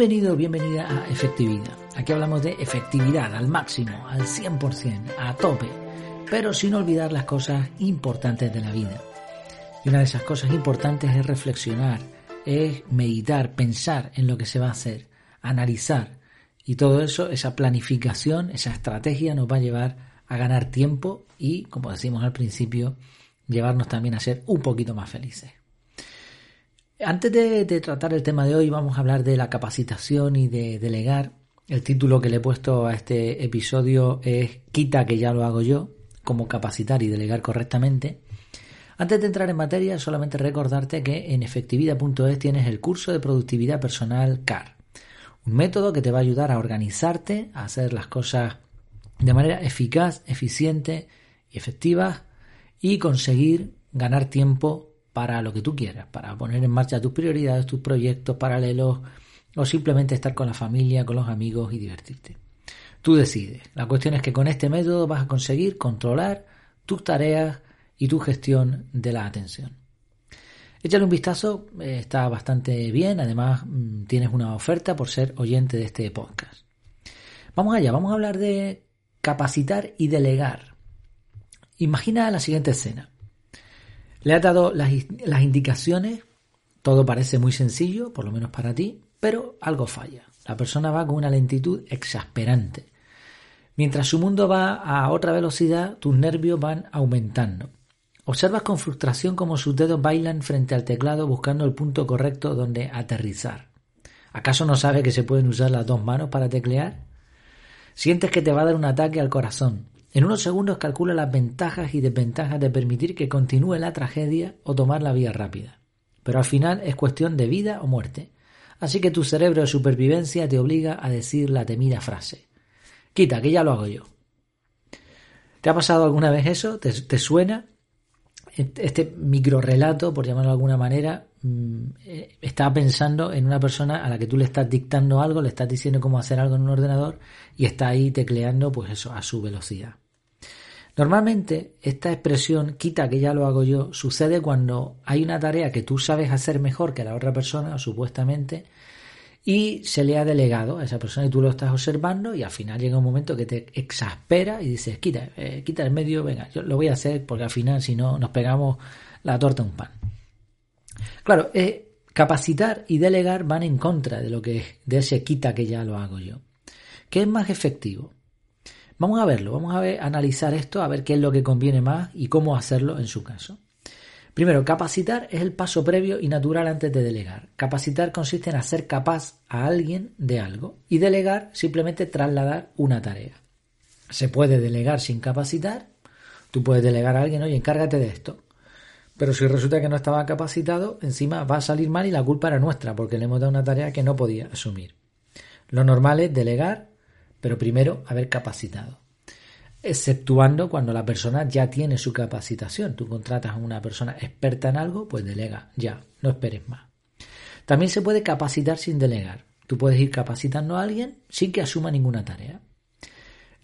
Bienvenido, bienvenida a Efectividad. Aquí hablamos de efectividad al máximo, al 100%, a tope, pero sin olvidar las cosas importantes de la vida. Y una de esas cosas importantes es reflexionar, es meditar, pensar en lo que se va a hacer, analizar. Y todo eso, esa planificación, esa estrategia nos va a llevar a ganar tiempo y, como decimos al principio, llevarnos también a ser un poquito más felices. Antes de, tratar el tema de hoy, vamos a hablar de la capacitación y de delegar. El título que le he puesto a este episodio es Quita que ya lo hago yo, cómo capacitar y delegar correctamente. Antes de entrar en materia, solamente recordarte que en efectividad.es tienes el curso de productividad personal CAR. Un método que te va a ayudar a organizarte, a hacer las cosas de manera eficaz, eficiente y efectiva y conseguir ganar tiempo para lo que tú quieras, para poner en marcha tus prioridades, tus proyectos paralelos o simplemente estar con la familia, con los amigos y divertirte. Tú decides. La cuestión es que con este método vas a conseguir controlar tus tareas y tu gestión de la atención. Échale un vistazo, eh, está bastante bien, además mm, tienes una oferta por ser oyente de este podcast. Vamos allá, vamos a hablar de capacitar y delegar. Imagina la siguiente escena. Le has dado las, indicaciones, todo parece muy sencillo, por lo menos para ti, pero algo falla. La persona va con una lentitud exasperante. Mientras su mundo va a otra velocidad, tus nervios van aumentando. Observas con frustración cómo sus dedos bailan frente al teclado buscando el punto correcto donde aterrizar. ¿Acaso no sabe que se pueden usar las dos manos para teclear? Sientes que te va a dar un ataque al corazón. En unos segundos calcula las ventajas y desventajas de permitir que continúe la tragedia o tomar la vía rápida. Pero al final es cuestión de vida o muerte. Así que tu cerebro de supervivencia te obliga a decir la temida frase. Quita, que ya lo hago yo. ¿Te ha pasado alguna vez eso? ¿Te, suena? Este micro relato, por llamarlo de alguna manera, está pensando en una persona a la que tú le estás dictando algo, le estás diciendo cómo hacer algo en un ordenador y está ahí tecleando, pues eso, a su velocidad. Normalmente esta expresión quita que ya lo hago yo sucede cuando hay una tarea que tú sabes hacer mejor que la otra persona, supuestamente, y se le ha delegado a esa persona y tú lo estás observando y al final llega un momento que te exaspera y dices, quita, eh, quita el medio, venga, yo lo voy a hacer porque al final si no nos pegamos la torta a un pan. Claro, eh, capacitar y delegar van en contra de lo que de ese quita que ya lo hago yo. ¿Qué es más efectivo? Vamos a verlo, vamos a, ver, analizar esto, a ver qué es lo que conviene más y cómo hacerlo en su caso. Primero, capacitar es el paso previo y natural antes de delegar. Capacitar consiste en hacer capaz a alguien de algo y delegar simplemente trasladar una tarea. Se puede delegar sin capacitar. Tú puedes delegar a alguien, oye, encárgate de esto. Pero si resulta que no estaba capacitado, encima va a salir mal y la culpa era nuestra porque le hemos dado una tarea que no podía asumir. Lo normal es delegar pero primero haber capacitado. Exceptuando cuando la persona ya tiene su capacitación. Tú contratas a una persona experta en algo, pues delega, ya, no esperes más. También se puede capacitar sin delegar. Tú puedes ir capacitando a alguien sin que asuma ninguna tarea.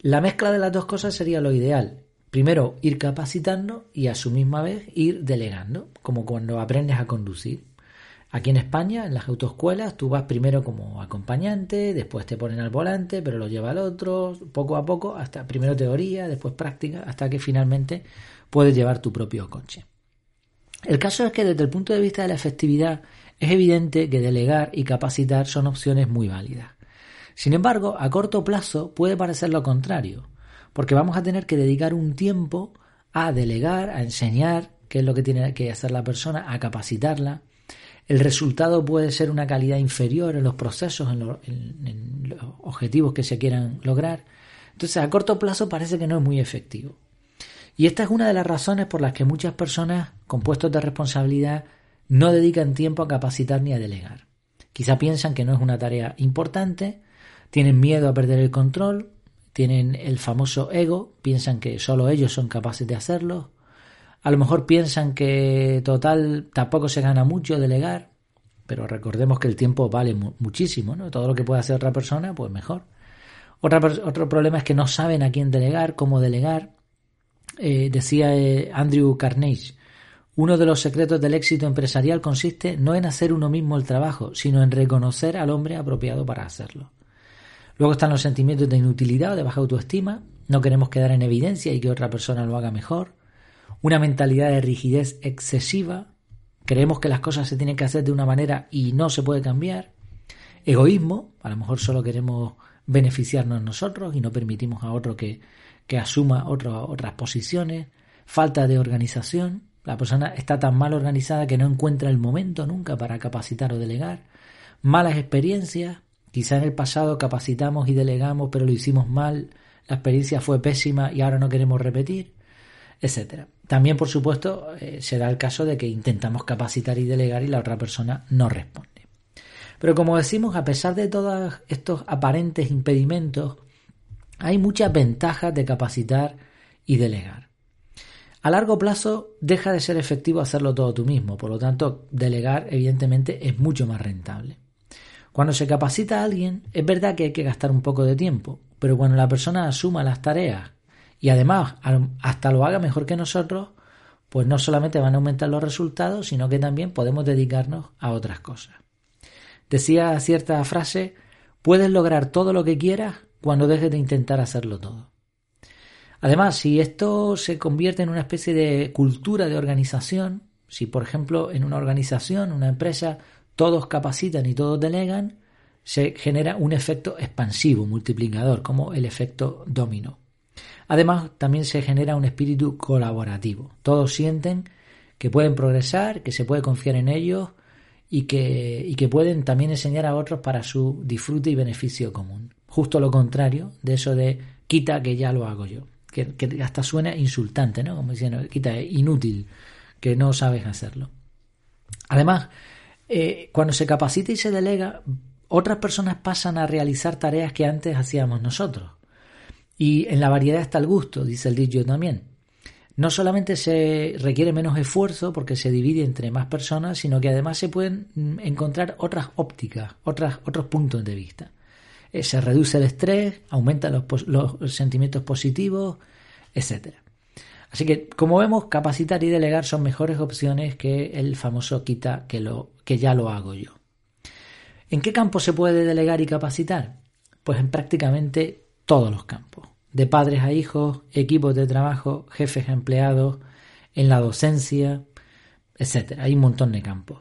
La mezcla de las dos cosas sería lo ideal. Primero ir capacitando y a su misma vez ir delegando, como cuando aprendes a conducir. Aquí en España, en las autoescuelas, tú vas primero como acompañante, después te ponen al volante, pero lo lleva el otro, poco a poco, hasta primero teoría, después práctica, hasta que finalmente puedes llevar tu propio coche. El caso es que desde el punto de vista de la efectividad es evidente que delegar y capacitar son opciones muy válidas. Sin embargo, a corto plazo puede parecer lo contrario, porque vamos a tener que dedicar un tiempo a delegar, a enseñar qué es lo que tiene que hacer la persona, a capacitarla, el resultado puede ser una calidad inferior en los procesos, en, los objetivos que se quieran lograr. Entonces, a corto plazo parece que no es muy efectivo. Y esta es una de las razones por las que muchas personas con puestos de responsabilidad no dedican tiempo a capacitar ni a delegar. Quizá piensan que no es una tarea importante, tienen miedo a perder el control, tienen el famoso ego, piensan que solo ellos son capaces de hacerlo, a lo mejor piensan que total tampoco se gana mucho delegar, pero recordemos que el tiempo vale muchísimo, ¿no? Todo lo que puede hacer otra persona, pues mejor. otro problema es que no saben a quién delegar, cómo delegar. Eh, decía eh, Andrew Carnage, Uno de los secretos del éxito empresarial consiste no en hacer uno mismo el trabajo, sino en reconocer al hombre apropiado para hacerlo. Luego están los sentimientos de inutilidad o de baja autoestima. No queremos quedar en evidencia y que otra persona lo haga mejor. Una mentalidad de rigidez excesiva. Creemos que las cosas se tienen que hacer de una manera y no se puede cambiar. Egoísmo. A lo mejor solo queremos beneficiarnos nosotros y no permitimos a otro que, que asuma otras posiciones. Falta de organización. La persona está tan mal organizada que no encuentra el momento nunca para capacitar o delegar. Malas experiencias. Quizá en el pasado capacitamos y delegamos, pero lo hicimos mal, la experiencia fue pésima y ahora no queremos repetir, etcétera. También, por supuesto, eh, se da el caso de que intentamos capacitar y delegar y la otra persona no responde. Pero como decimos, a pesar de todos estos aparentes impedimentos, hay muchas ventajas de capacitar y delegar. A largo plazo deja de ser efectivo hacerlo todo tú mismo, por lo tanto, delegar evidentemente es mucho más rentable. Cuando se capacita a alguien, es verdad que hay que gastar un poco de tiempo, pero cuando la persona asuma las tareas y además hasta lo haga mejor que nosotros, pues no solamente van a aumentar los resultados, sino que también podemos dedicarnos a otras cosas. Decía cierta frase, puedes lograr todo lo que quieras cuando dejes de intentar hacerlo todo. Además, si esto se convierte en una especie de cultura de organización, si por ejemplo en una organización, una empresa, todos capacitan y todos delegan, se genera un efecto expansivo, multiplicador, como el efecto dominó. Además, también se genera un espíritu colaborativo. Todos sienten que pueden progresar, que se puede confiar en ellos y que, y que pueden también enseñar a otros para su disfrute y beneficio común. Justo lo contrario de eso de quita que ya lo hago yo que, hasta suena insultante, ¿no? Como diciendo, quita, inútil, que no sabes hacerlo. Además, eh, cuando se capacita y se delega, otras personas pasan a realizar tareas que antes hacíamos nosotros. Y en la variedad está el gusto, dice el dicho también. No solamente se requiere menos esfuerzo porque se divide entre más personas, sino que además se pueden mm, encontrar otras ópticas, otras, otros puntos de vista. Eh, se reduce el estrés, aumenta los, sentimientos positivos, etc. Así que, como vemos, capacitar y delegar son mejores opciones que el famoso quita que, lo, que ya lo hago yo. ¿En qué campo se puede delegar y capacitar? Pues en prácticamente todos los campos. De padres a hijos, equipos de trabajo, jefes a empleados, en la docencia, etc. Hay un montón de campos.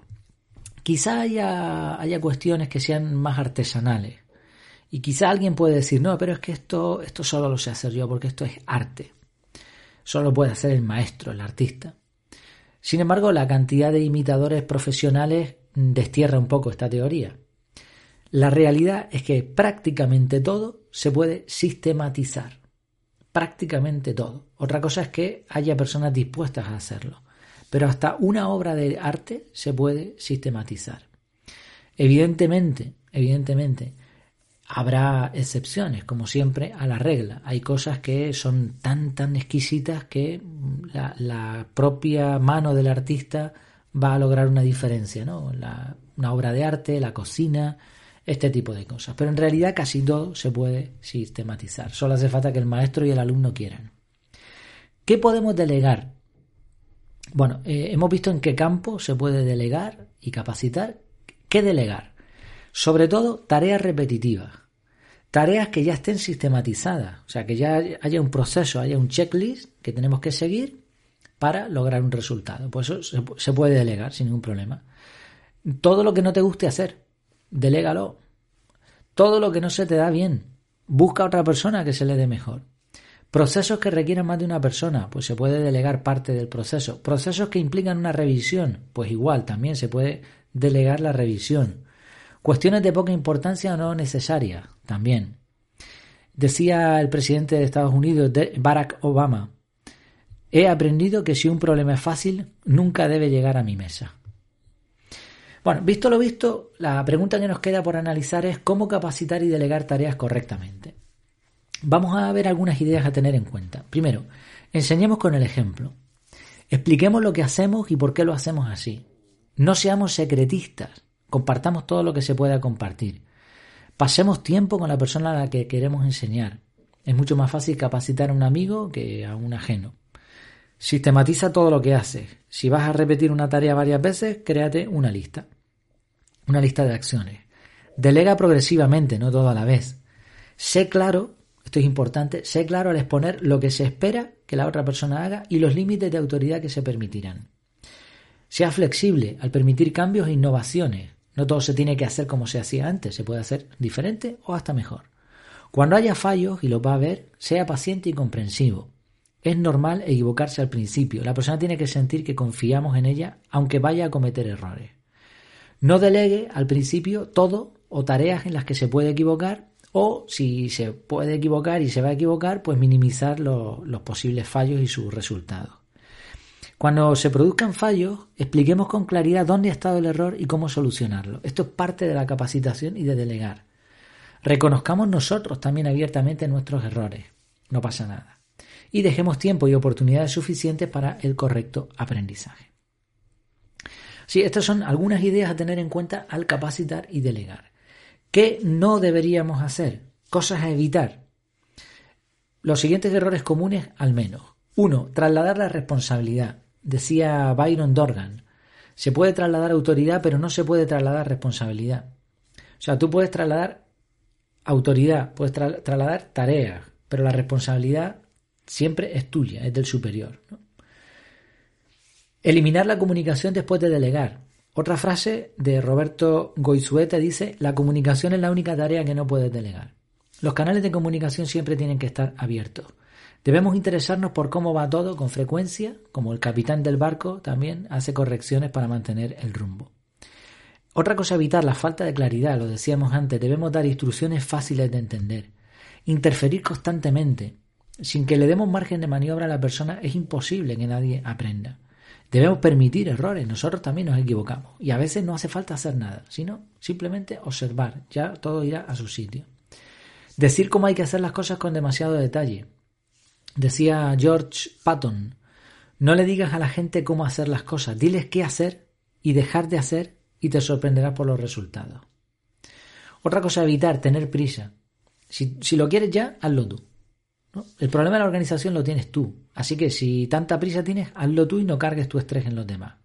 Quizá haya, haya cuestiones que sean más artesanales, y quizá alguien puede decir, no, pero es que esto, esto solo lo sé hacer yo porque esto es arte. Solo lo puede hacer el maestro, el artista. Sin embargo, la cantidad de imitadores profesionales destierra un poco esta teoría. La realidad es que prácticamente todo se puede sistematizar. Prácticamente todo. Otra cosa es que haya personas dispuestas a hacerlo. Pero hasta una obra de arte se puede sistematizar. Evidentemente, evidentemente, Habrá excepciones, como siempre, a la regla. Hay cosas que son tan, tan exquisitas que la, propia mano del artista va a lograr una diferencia, ¿no? una obra de arte, la cocina, este tipo de cosas. Pero en realidad casi todo se puede sistematizar. Solo hace falta que el maestro y el alumno quieran. ¿Qué podemos delegar? Bueno, eh, hemos visto en qué campo se puede delegar y capacitar. ¿Qué delegar? Sobre todo tareas repetitivas, tareas que ya estén sistematizadas, o sea, que ya haya un proceso, haya un checklist que tenemos que seguir para lograr un resultado. Pues eso se puede delegar sin ningún problema. Todo lo que no te guste hacer, delégalo. Todo lo que no se te da bien, busca a otra persona que se le dé mejor. Procesos que requieran más de una persona, pues se puede delegar parte del proceso. Procesos que implican una revisión, pues igual también se puede delegar la revisión. Cuestiones de poca importancia o no necesarias, también. Decía el presidente de Estados Unidos, Barack Obama, he aprendido que si un problema es fácil, nunca debe llegar a mi mesa. Bueno, visto lo visto, la pregunta que nos queda por analizar es cómo capacitar y delegar tareas correctamente. Vamos a ver algunas ideas a tener en cuenta. Primero, enseñemos con el ejemplo. Expliquemos lo que hacemos y por qué lo hacemos así. No seamos secretistas. Compartamos todo lo que se pueda compartir. Pasemos tiempo con la persona a la que queremos enseñar. Es mucho más fácil capacitar a un amigo que a un ajeno. Sistematiza todo lo que haces. Si vas a repetir una tarea varias veces, créate una lista. Una lista de acciones. Delega progresivamente, no todo a la vez. Sé claro, esto es importante, sé claro al exponer lo que se espera que la otra persona haga y los límites de autoridad que se permitirán. Sea flexible al permitir cambios e innovaciones. No todo se tiene que hacer como se hacía antes, se puede hacer diferente o hasta mejor. Cuando haya fallos, y los va a haber, sea paciente y comprensivo. Es normal equivocarse al principio. La persona tiene que sentir que confiamos en ella aunque vaya a cometer errores. No delegue al principio todo o tareas en las que se puede equivocar o si se puede equivocar y se va a equivocar, pues minimizar los posibles fallos y sus resultados. Cuando se produzcan fallos, expliquemos con claridad dónde ha estado el error y cómo solucionarlo. Esto es parte de la capacitación y de delegar. Reconozcamos nosotros también abiertamente nuestros errores. No pasa nada y dejemos tiempo y oportunidades suficientes para el correcto aprendizaje. Sí, estas son algunas ideas a tener en cuenta al capacitar y delegar. ¿Qué no deberíamos hacer? Cosas a evitar. Los siguientes errores comunes al menos. Uno, trasladar la responsabilidad. Decía Byron Dorgan. Se puede trasladar autoridad, pero no se puede trasladar responsabilidad. O sea, tú puedes trasladar autoridad, puedes trasladar tareas, pero la responsabilidad Siempre es tuya, es del superior. Eliminar la comunicación después de delegar. Otra frase de Roberto Goizueta dice, la comunicación es la única tarea que no puedes delegar. Los canales de comunicación siempre tienen que estar abiertos. Debemos interesarnos por cómo va todo con frecuencia, como el capitán del barco también hace correcciones para mantener el rumbo. Otra cosa evitar la falta de claridad, lo decíamos antes, debemos dar instrucciones fáciles de entender. Interferir constantemente, sin que le demos margen de maniobra a la persona, es imposible que nadie aprenda. Debemos permitir errores, nosotros también nos equivocamos y a veces no hace falta hacer nada, sino simplemente observar, ya todo irá a su sitio. Decir cómo hay que hacer las cosas con demasiado detalle. Decía George Patton, no le digas a la gente cómo hacer las cosas, diles qué hacer y dejar de hacer y te sorprenderás por los resultados. Otra cosa, evitar tener prisa. Si, si lo quieres ya, hazlo tú. El problema de la organización lo tienes tú. Así que si tanta prisa tienes, hazlo tú y no cargues tu estrés en los demás.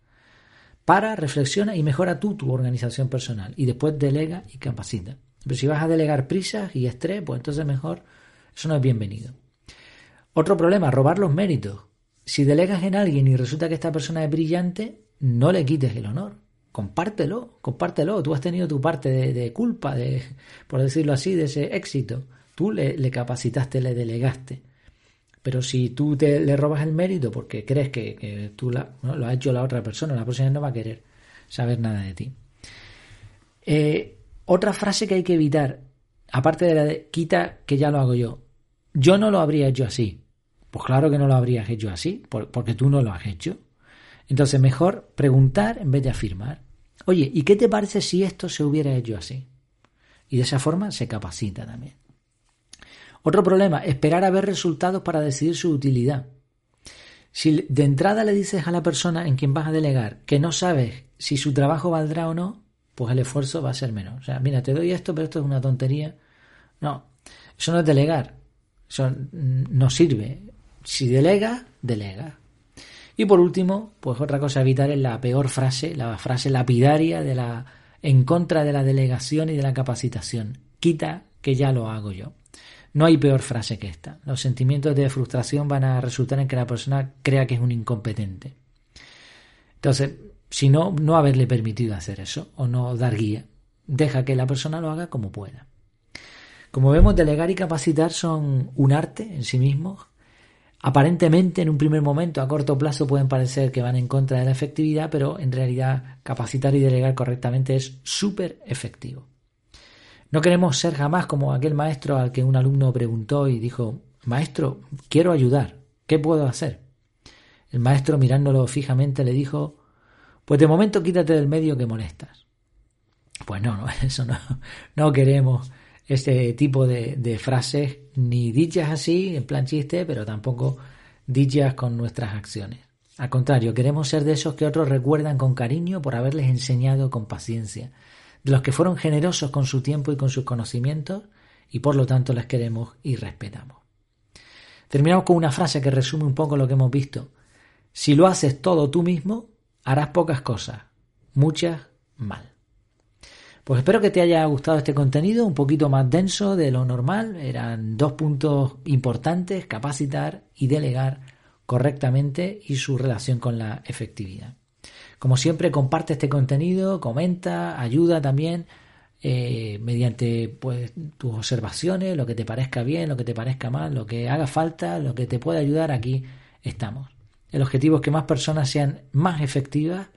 Para, reflexiona y mejora tú tu organización personal. Y después delega y capacita. Pero si vas a delegar prisas y estrés, pues entonces mejor, eso no es bienvenido. Otro problema, robar los méritos. Si delegas en alguien y resulta que esta persona es brillante, no le quites el honor. Compártelo, compártelo. Tú has tenido tu parte de, culpa, de, por decirlo así, de ese éxito. Tú le, capacitaste, le delegaste. Pero si tú te, le robas el mérito porque crees que, tú lo ha hecho la otra persona, la persona no va a querer saber nada de ti. Eh, otra frase que hay que evitar, aparte de la de quita que ya lo hago yo. Yo no lo habría hecho así. Pues claro que no lo habrías hecho así, porque tú no lo has hecho. Entonces, mejor preguntar en vez de afirmar. Oye, ¿y qué te parece si esto se hubiera hecho así? Y de esa forma se capacita también. Otro problema, esperar a ver resultados para decidir su utilidad. Si de entrada le dices a la persona en quien vas a delegar que no sabes si su trabajo valdrá o no, pues el esfuerzo va a ser menos. O sea, mira, te doy esto, pero esto es una tontería. No, eso no es delegar. No sirve. Si delega, delega. Y por último, pues otra cosa a evitar es la peor frase, la frase lapidaria de la en contra de la delegación y de la capacitación. Quita que ya lo hago yo. No hay peor frase que esta. Los sentimientos de frustración van a resultar en que la persona crea que es un incompetente. Entonces, si no, no haberle permitido hacer eso o no dar guía, deja que la persona lo haga como pueda. Como vemos, delegar y capacitar son un arte en sí mismos. Aparentemente, en un primer momento, a corto plazo, pueden parecer que van en contra de la efectividad, pero en realidad capacitar y delegar correctamente es súper efectivo. No queremos ser jamás como aquel maestro al que un alumno preguntó y dijo, Maestro, quiero ayudar, ¿qué puedo hacer? El maestro mirándolo fijamente le dijo, Pues de momento quítate del medio que molestas. Pues no, no, eso no, no queremos este tipo de, frases ni dichas así, en plan chiste, pero tampoco dichas con nuestras acciones. Al contrario, queremos ser de esos que otros recuerdan con cariño por haberles enseñado con paciencia, de los que fueron generosos con su tiempo y con sus conocimientos y por lo tanto les queremos y respetamos. Terminamos con una frase que resume un poco lo que hemos visto. Si lo haces todo tú mismo, harás pocas cosas, muchas mal. Pues espero que te haya gustado este contenido, un poquito más denso de lo normal. Eran dos puntos importantes, capacitar y delegar correctamente y su relación con la efectividad. Como siempre, comparte este contenido, comenta, ayuda también eh, mediante pues, tus observaciones, lo que te parezca bien, lo que te parezca mal, lo que haga falta, lo que te pueda ayudar, aquí estamos. El objetivo es que más personas sean más efectivas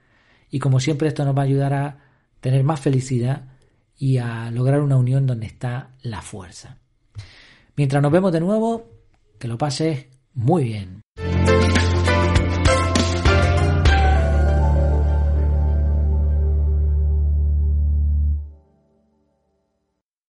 y como siempre esto nos va a ayudar a tener más felicidad y a lograr una unión donde está la fuerza. Mientras nos vemos de nuevo, que lo pases muy bien.